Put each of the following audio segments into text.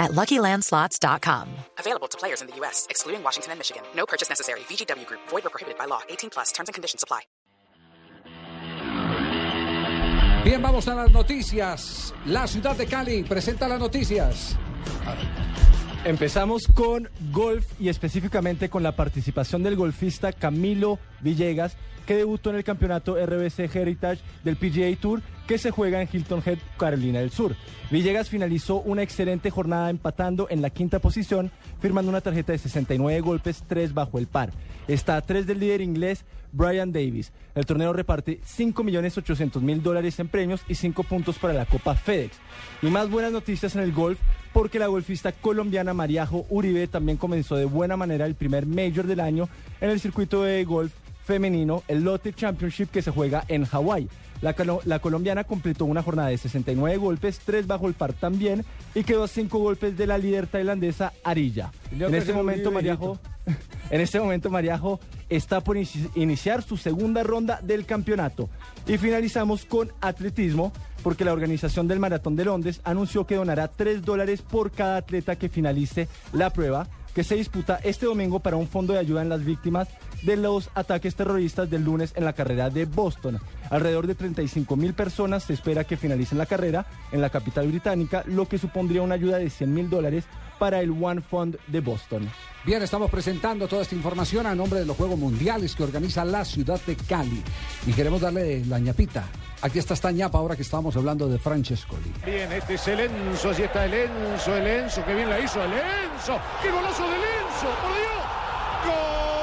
at LuckyLandSlots.com. Available to players in the U.S., excluding Washington and Michigan. No purchase necessary. VGW Group. Void or prohibited by law. 18 plus. Terms and conditions apply. Bien, vamos a las noticias. La ciudad de Cali presenta las noticias. Empezamos con golf y específicamente con la participación del golfista Camilo Villegas, que debutó en el campeonato RBC Heritage del PGA Tour que se juega en Hilton Head, Carolina del Sur. Villegas finalizó una excelente jornada empatando en la quinta posición, firmando una tarjeta de 69 golpes, 3 bajo el par. Está a 3 del líder inglés Brian Davis. El torneo reparte 5.800.000 dólares en premios y 5 puntos para la Copa FedEx. Y más buenas noticias en el golf porque la golfista colombiana Mariajo Uribe también comenzó de buena manera el primer Major del año en el circuito de golf femenino, el Lotte Championship que se juega en Hawái. La, la, colombiana completó una jornada de 69 golpes, 3 bajo el par también, y quedó a 5 golpes de la líder tailandesa Arilla. En este momento, Mariajo, en este momento, Mariajo está por iniciar su segunda ronda del campeonato. Y finalizamos con atletismo, porque la organización del Maratón de Londres anunció que donará 3 dólares por cada atleta que finalice la prueba, que se disputa este domingo para un fondo de ayuda en las víctimas de los ataques terroristas del lunes en la carrera de Boston. Alrededor de 35 mil personas se espera que finalicen la carrera en la capital británica, lo que supondría una ayuda de 100 mil dólares para el One Fund de Boston. Bien, estamos presentando toda esta información a nombre de los Juegos Mundiales que organiza la ciudad de Cali. Y queremos darle la ñapita. Aquí está esta ñapa ahora que estábamos hablando de Francescoli. Bien, este es el Enzo, así está el Enzo, el Enzo, que bien la hizo el Enzo. ¡Qué golazo del Enzo! ¡Por Dios! ¡Gol!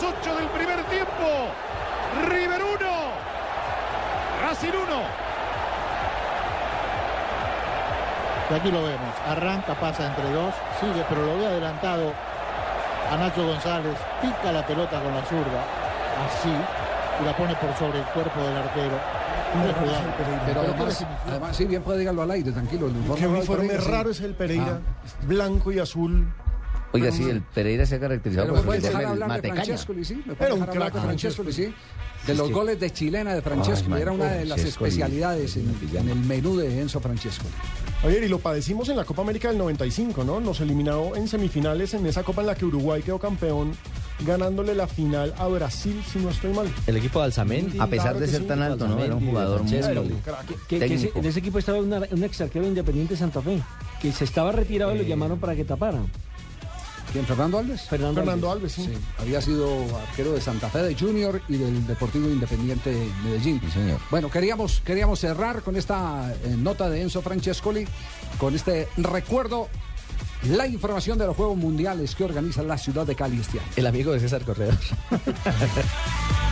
Del primer tiempo. River 1, Racing 1. Y aquí lo vemos, arranca, pasa entre dos, sigue, pero lo ve adelantado a Nacho González, pica la pelota con la zurda, así, y la pone por sobre el cuerpo del arquero. Pero además, además, sí, bien puede dígalo al aire, tranquilo. El Qué uniforme raro es el Pereira, ah. blanco y azul. Oiga, sí, el Pereira se ha caracterizado por su el mate Francescoli, sí. Era un crack de Francescoli, sí. De los goles de chilena de Francesco, era una de las especialidades en, el menú de Enzo Francesco. Oye, y lo padecimos en la Copa América del 95, ¿no? Nos eliminó en semifinales en esa Copa en la que Uruguay quedó campeón, ganándole la final a Brasil, si no estoy mal. El equipo de Alzamendi. A pesar de ser tan alto, ¿no? Era un jugador muy En ese equipo estaba un ex arquero independiente de Santa Fe, que se estaba retirado y lo llamaron para que tapara. ¿Quién? ¿Fernando Alves? Fernando, Alves, sí. Había sido arquero de Santa Fe de Junior y del Deportivo Independiente de Medellín. Sí, señor. Bueno, queríamos, queríamos cerrar con esta eh, nota de Enzo Francescoli, con este recuerdo la información de los Juegos Mundiales que organiza la ciudad de Cali este año. El amigo de César Correa.